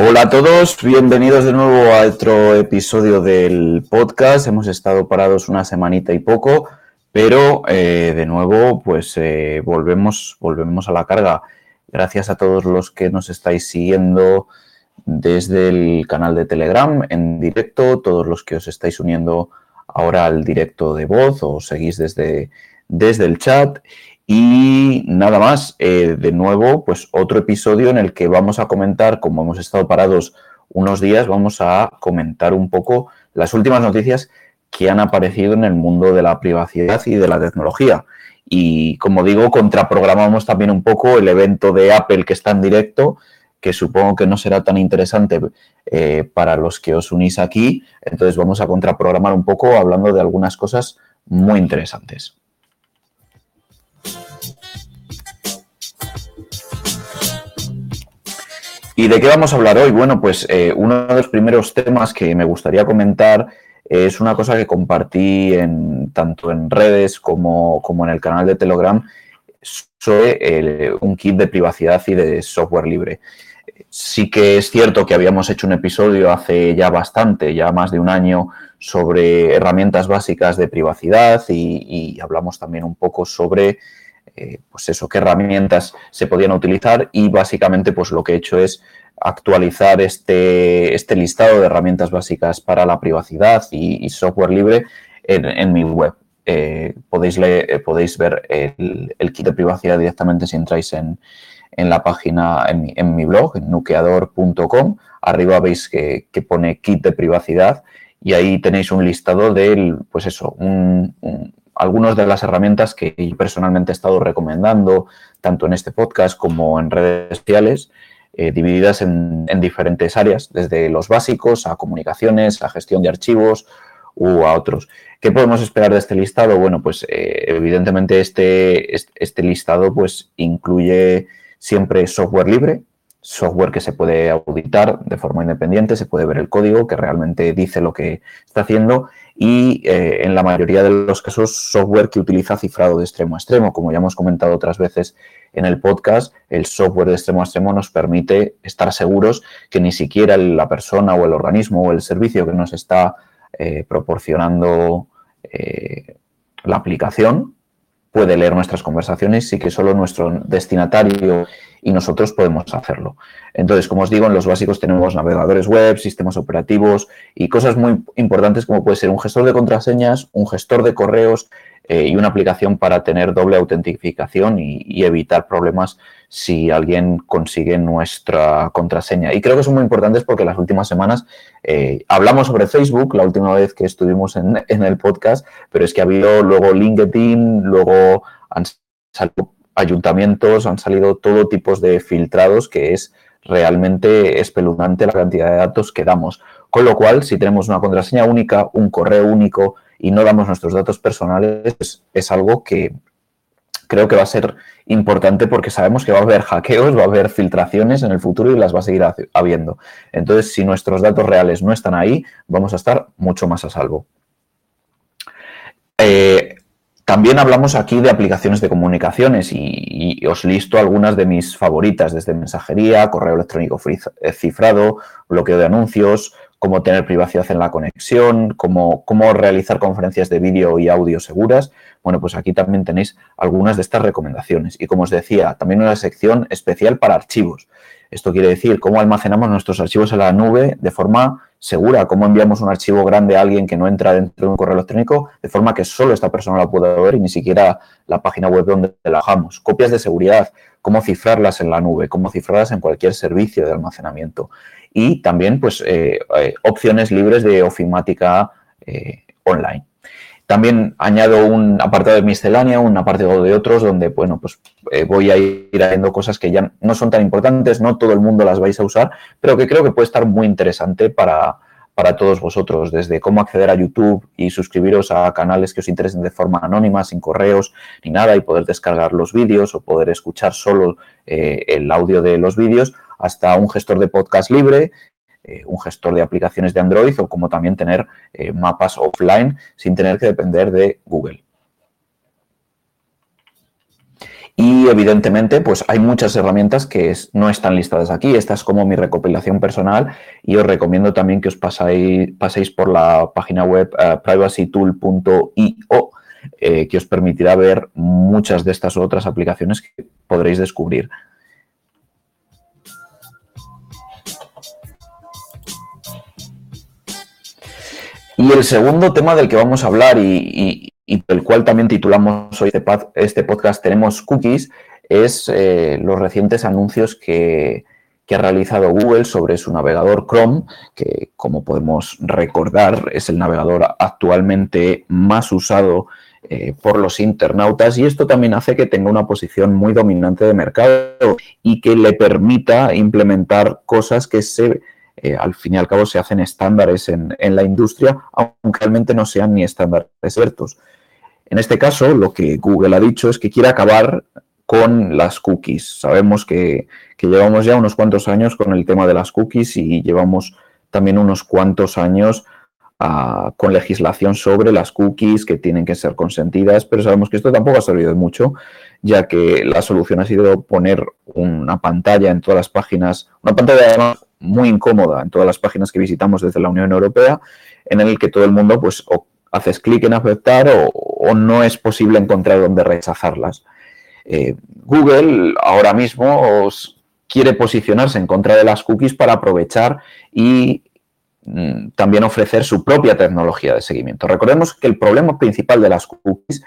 Hola a todos, bienvenidos de nuevo a otro episodio del podcast. Hemos estado parados una semanita y poco, pero eh, de nuevo pues eh, volvemos, volvemos a la carga. Gracias a todos los que nos estáis siguiendo desde el canal de Telegram en directo, todos los que os estáis uniendo ahora al directo de voz o seguís desde, desde el chat y nada más, eh, de nuevo, pues otro episodio en el que vamos a comentar, como hemos estado parados unos días, vamos a comentar un poco las últimas noticias que han aparecido en el mundo de la privacidad y de la tecnología. Y como digo, contraprogramamos también un poco el evento de Apple que está en directo, que supongo que no será tan interesante eh, para los que os unís aquí. Entonces vamos a contraprogramar un poco hablando de algunas cosas muy interesantes. ¿Y de qué vamos a hablar hoy? Bueno, pues eh, uno de los primeros temas que me gustaría comentar es una cosa que compartí en, tanto en redes como, en el canal de Telegram sobre un kit de privacidad y de software libre. Sí que es cierto que habíamos hecho un episodio hace ya bastante, ya más de un año, sobre herramientas básicas de privacidad y hablamos también un poco sobre eh, pues eso, qué herramientas se podían utilizar y básicamente pues lo que he hecho es actualizar este, este listado de herramientas básicas para la privacidad y, software libre en, mi web. Eh, podéis, eh, podéis ver el, kit de privacidad directamente si entráis en, la página, en mi, blog, en. Arriba veis que, pone kit de privacidad y ahí tenéis un listado de, pues eso, un, algunas de las herramientas que personalmente he estado recomendando, tanto en este podcast como en redes sociales, eh, divididas en, diferentes áreas, desde los básicos a comunicaciones, a gestión de archivos u a otros. ¿Qué podemos esperar de este listado? Bueno, pues eh, evidentemente este, este, listado pues, incluye siempre software libre, software que se puede auditar de forma independiente, se puede ver el código que realmente dice lo que está haciendo y eh, en la mayoría de los casos software que utiliza cifrado de extremo a extremo. Como ya hemos comentado otras veces en el podcast, el software de extremo a extremo nos permite estar seguros que ni siquiera la persona o el organismo o el servicio que nos está eh, proporcionando eh, la aplicación puede leer nuestras conversaciones y que solo nuestro destinatario y nosotros podemos hacerlo. Entonces, como os digo, en los básicos tenemos navegadores web, sistemas operativos y cosas muy importantes como puede ser un gestor de contraseñas, un gestor de correos eh, y una aplicación para tener doble autentificación y evitar problemas si alguien consigue nuestra contraseña. Y creo que son muy importantes porque las últimas semanas eh, hablamos sobre Facebook, la última vez que estuvimos en, el podcast, pero es que ha habido luego LinkedIn, luego han salido ayuntamientos, han salido todo tipo de filtrados que es realmente espeluznante la cantidad de datos que damos. Con lo cual, si tenemos una contraseña única, un correo único y no damos nuestros datos personales, es algo que creo que va a ser importante porque sabemos que va a haber hackeos, va a haber filtraciones en el futuro y las va a seguir habiendo. Entonces, si nuestros datos reales no están ahí, vamos a estar mucho más a salvo. Eh, también hablamos aquí de aplicaciones de comunicaciones y, os listo algunas de mis favoritas, desde mensajería, correo electrónico eh, cifrado, bloqueo de anuncios, cómo tener privacidad en la conexión, cómo, cómo realizar conferencias de vídeo y audio seguras. Bueno, pues aquí también tenéis algunas de estas recomendaciones. Y como os decía, también una sección especial para archivos. Esto quiere decir cómo almacenamos nuestros archivos en la nube de forma segura, cómo enviamos un archivo grande a alguien que no entra dentro de un correo electrónico de forma que solo esta persona lo pueda ver y ni siquiera la página web donde la hagamos. Copias de seguridad, cómo cifrarlas en la nube, cómo cifrarlas en cualquier servicio de almacenamiento. Y también, pues, eh, eh, opciones libres de ofimática eh, online. También añado un apartado de miscelánea, un apartado de otros, donde, bueno, pues voy a ir haciendo cosas que ya no son tan importantes, no todo el mundo las vais a usar, pero que creo que puede estar muy interesante para, para todos vosotros, desde cómo acceder a YouTube y suscribiros a canales que os interesen de forma anónima, sin correos ni nada, y poder descargar los vídeos o poder escuchar solo eh, el audio de los vídeos, hasta un gestor de podcast libre, eh, un gestor de aplicaciones de Android o como también tener eh, mapas offline sin tener que depender de Google. Y evidentemente, pues hay muchas herramientas que no están listadas aquí. Esta es como mi recopilación personal y os recomiendo también que os paséis por la página web uh, privacytool.io eh, que os permitirá ver muchas de estas otras aplicaciones que podréis descubrir. Y el segundo tema del que vamos a hablar y, y del cual también titulamos hoy este, este podcast Tenemos Cookies, es eh, los recientes anuncios que, ha realizado Google sobre su navegador Chrome, que como podemos recordar es el navegador actualmente más usado eh, por los internautas. Y esto también hace que tenga una posición muy dominante de mercado y que le permita implementar cosas que se, eh, al fin y al cabo se hacen estándares en, en la industria, aunque realmente no sean ni estándares ciertos. En este caso, lo que Google ha dicho es que quiere acabar con las cookies. Sabemos que, llevamos ya unos cuantos años con el tema de las cookies y llevamos también unos cuantos años ah, con legislación sobre las cookies que tienen que ser consentidas, pero sabemos que esto tampoco ha servido de mucho, ya que la solución ha sido poner una pantalla en todas las páginas, una pantalla además muy incómoda en todas las páginas que visitamos desde la Unión Europea, en el que todo el mundo pues haces clic en aceptar o, no es posible encontrar dónde rechazarlas. Eh, Google ahora mismo quiere posicionarse en contra de las cookies para aprovechar y mm, también ofrecer su propia tecnología de seguimiento. Recordemos que el problema principal de las cookies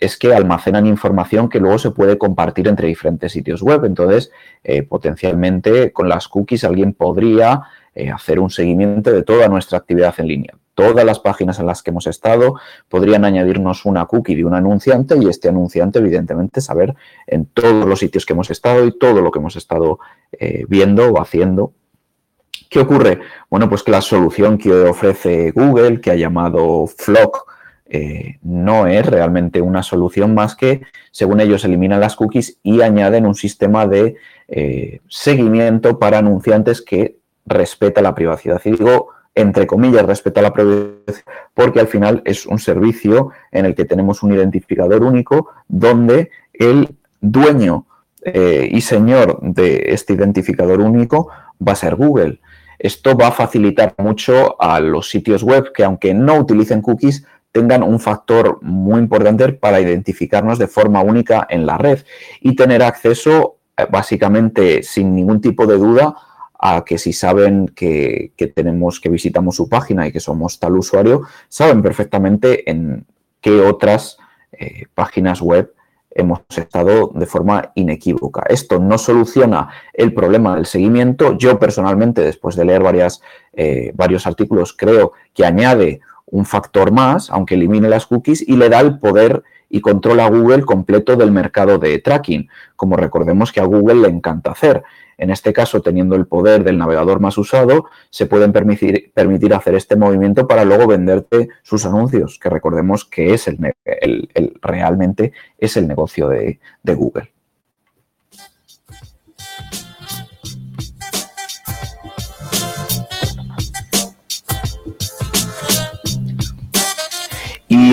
es que almacenan información que luego se puede compartir entre diferentes sitios web. Entonces, eh, potencialmente con las cookies alguien podría eh, hacer un seguimiento de toda nuestra actividad en línea todas las páginas en las que hemos estado, podrían añadirnos una cookie de un anunciante y este anunciante, evidentemente, saber en todos los sitios que hemos estado y todo lo que hemos estado eh, viendo o haciendo. ¿Qué ocurre? Bueno, pues que la solución que ofrece Google, que ha llamado Flock, eh, no es realmente una solución más que, según ellos, eliminan las cookies y añaden un sistema de eh, seguimiento para anunciantes que respeta la privacidad. Y digo entre comillas, respecto a la privacidad, porque al final es un servicio en el que tenemos un identificador único donde el dueño eh, y señor de este identificador único va a ser Google. Esto va a facilitar mucho a los sitios web que aunque no utilicen cookies, tengan un factor muy importante para identificarnos de forma única en la red y tener acceso eh, básicamente sin ningún tipo de duda a que si saben que, tenemos, que visitamos su página y que somos tal usuario, saben perfectamente en qué otras eh, páginas web hemos estado de forma inequívoca. Esto no soluciona el problema del seguimiento. Yo personalmente, después de leer eh, varios artículos, creo que añade un factor más, aunque elimine las cookies, y le da el poder y control a Google completo del mercado de tracking, como recordemos que a Google le encanta hacer. En este caso, teniendo el poder del navegador más usado, se pueden permitir, permitir hacer este movimiento para luego venderte sus anuncios, que recordemos que es el, realmente es el negocio de, de Google.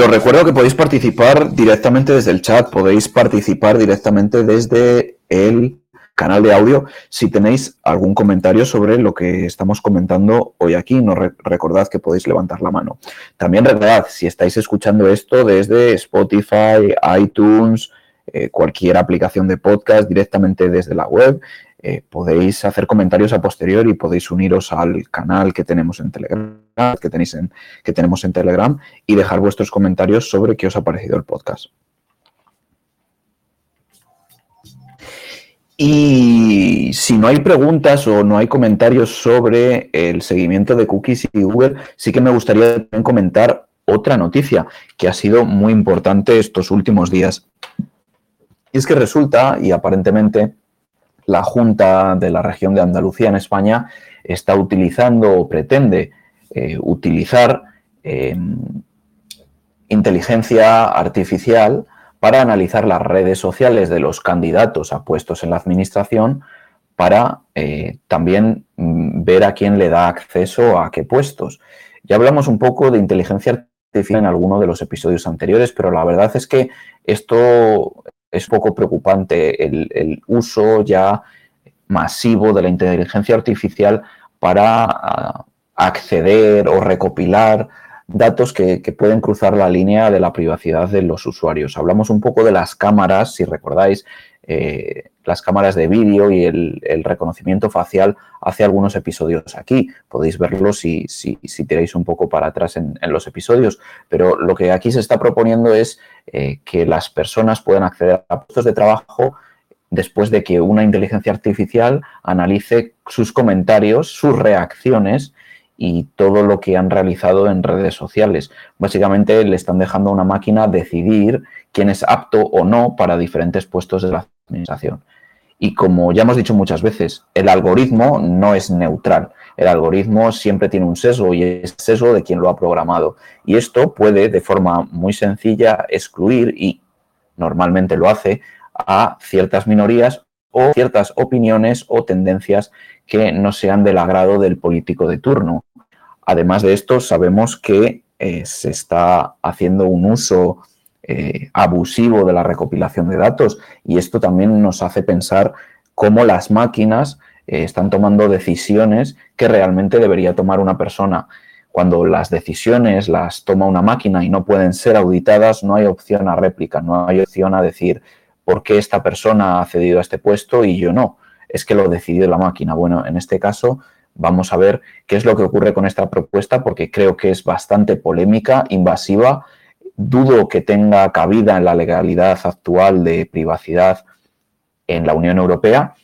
Os recuerdo que podéis participar directamente desde el chat, podéis participar directamente desde el canal de audio si tenéis algún comentario sobre lo que estamos comentando hoy aquí. No recordad que podéis levantar la mano. También recordad, si estáis escuchando esto desde Spotify, iTunes, eh, cualquier aplicación de podcast directamente desde la web, eh, podéis hacer comentarios a posteriori y podéis uniros al canal que tenemos en Telegram, que, tenéis en, que tenemos en Telegram y dejar vuestros comentarios sobre qué os ha parecido el podcast. Y si no hay preguntas o no hay comentarios sobre el seguimiento de cookies y Google, sí que me gustaría comentar otra noticia que ha sido muy importante estos últimos días. Y es que resulta, y aparentemente la Junta de la región de Andalucía en España está utilizando o pretende eh, utilizar eh, inteligencia artificial para analizar las redes sociales de los candidatos a puestos en la administración para eh, también mm, ver a quién le da acceso a qué puestos. Ya hablamos un poco de inteligencia artificial en alguno de los episodios anteriores, pero la verdad es que esto es poco preocupante el, uso ya masivo de la inteligencia artificial para ah, acceder o recopilar datos que, pueden cruzar la línea de la privacidad de los usuarios. Hablamos un poco de las cámaras, si recordáis, eh, las cámaras de vídeo y el, reconocimiento facial hace algunos episodios aquí. Podéis verlo si, si, tiráis un poco para atrás en, los episodios. Pero lo que aquí se está proponiendo es eh, que las personas puedan acceder a puestos de trabajo después de que una inteligencia artificial analice sus comentarios, sus reacciones y todo lo que han realizado en redes sociales. Básicamente le están dejando a una máquina decidir quién es apto o no para diferentes puestos de la administración. Y como ya hemos dicho muchas veces, el algoritmo no es neutral. El algoritmo siempre tiene un sesgo y es sesgo de quien lo ha programado. Y esto puede, de forma muy sencilla, excluir, y normalmente lo hace, a ciertas minorías o ciertas opiniones o tendencias que no sean del agrado del político de turno. Además de esto, sabemos que eh, se está haciendo un uso eh, abusivo de la recopilación de datos y esto también nos hace pensar cómo las máquinas eh, están tomando decisiones que realmente debería tomar una persona. Cuando las decisiones las toma una máquina y no pueden ser auditadas, no hay opción a réplica, no hay opción a decir por qué esta persona ha cedido a este puesto y yo no. Es que lo decidió la máquina. Bueno, en este caso Vamos a ver qué es lo que ocurre con esta propuesta porque creo que es bastante polémica, invasiva. Dudo que tenga cabida en la legalidad actual de privacidad en la Unión Europea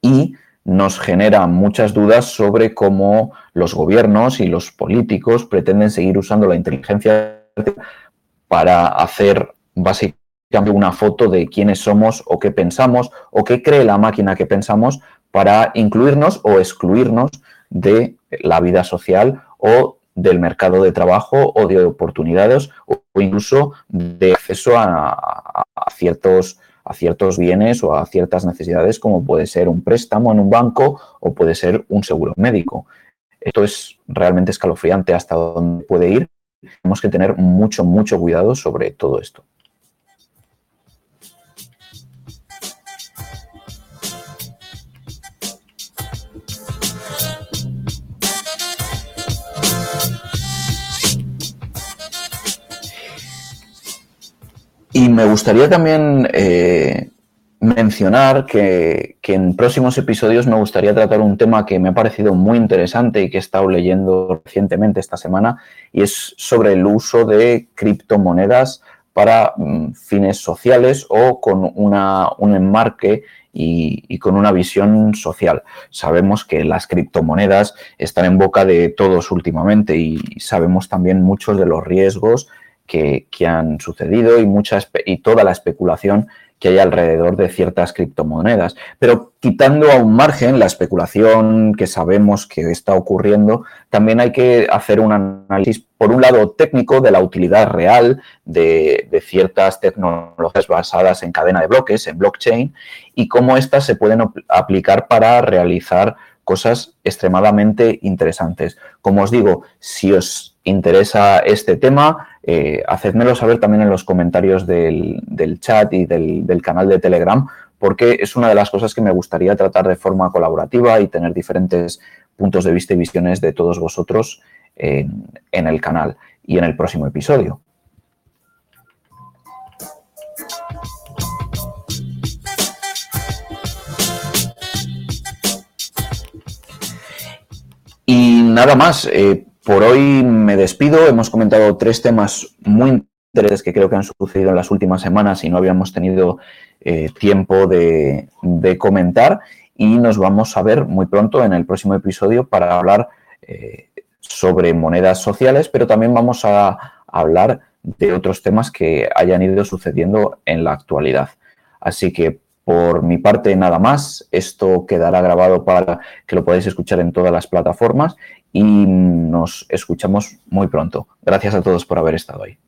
y nos genera muchas dudas sobre cómo los gobiernos y los políticos pretenden seguir usando la inteligencia para hacer básicamente una foto de quiénes somos o qué pensamos o qué cree la máquina que pensamos para incluirnos o excluirnos de la vida social o del mercado de trabajo o de oportunidades o incluso de acceso a, ciertos, a ciertos bienes o a ciertas necesidades como puede ser un préstamo en un banco o puede ser un seguro médico. Esto es realmente escalofriante hasta dónde puede ir. Tenemos que tener mucho, mucho cuidado sobre todo esto. Y me gustaría también eh, mencionar que, en próximos episodios me gustaría tratar un tema que me ha parecido muy interesante y que he estado leyendo recientemente esta semana, y es sobre el uso de criptomonedas para mm, fines sociales o con una, un enmarque y, y, con una visión social. Sabemos que las criptomonedas están en boca de todos últimamente y sabemos también muchos de los riesgos que, han sucedido y, y toda la especulación que hay alrededor de ciertas criptomonedas. Pero quitando a un margen la especulación que sabemos que está ocurriendo, también hay que hacer un análisis, por un lado, técnico de la utilidad real de, de ciertas tecnologías basadas en cadena de bloques, en blockchain, y cómo éstas se pueden aplicar para realizar cosas extremadamente interesantes. Como os digo, si os interesa este tema, eh, hacedmelo saber también en los comentarios del, chat y del, canal de Telegram, porque es una de las cosas que me gustaría tratar de forma colaborativa y tener diferentes puntos de vista y visiones de todos vosotros en, en el canal y en el próximo episodio. Y nada más, eh, por hoy me despido. Hemos comentado tres temas muy interesantes que creo que han sucedido en las últimas semanas y no habíamos tenido eh, tiempo de, comentar. Y nos vamos a ver muy pronto en el próximo episodio para hablar eh, sobre monedas sociales, pero también vamos a hablar de otros temas que hayan ido sucediendo en la actualidad. Así que por mi parte, nada más. Esto quedará grabado para que lo podáis escuchar en todas las plataformas y nos escuchamos muy pronto. Gracias a todos por haber estado ahí.